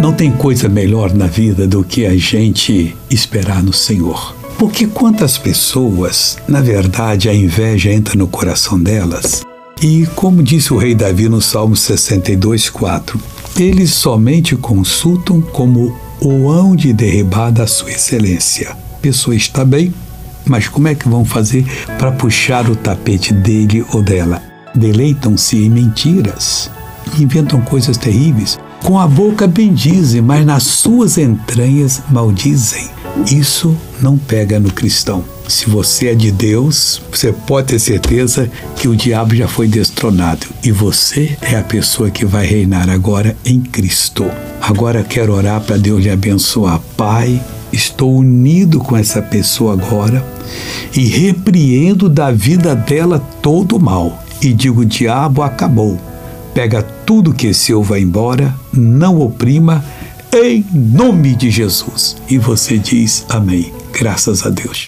Não tem coisa melhor na vida do que a gente esperar no Senhor. Porque quantas pessoas, na verdade, a inveja entra no coração delas e, como disse o rei Davi no Salmo 62, 4, eles somente consultam como o hão de derribar da sua excelência. A pessoa está bem, mas como é que vão fazer para puxar o tapete dele ou dela? Deleitam-se em mentiras, inventam coisas terríveis. Com a boca bendizem, mas nas suas entranhas maldizem. Isso não pega no cristão. Se você é de Deus, você pode ter certeza que o diabo já foi destronado e você é a pessoa que vai reinar agora em Cristo. Agora quero orar para Deus lhe abençoar. Pai, estou unido com essa pessoa agora e repreendo da vida dela todo o mal. E digo: diabo, acabou. Pega tudo que é seu, vai embora, não oprima, em nome de Jesus. E você diz amém. Graças a Deus.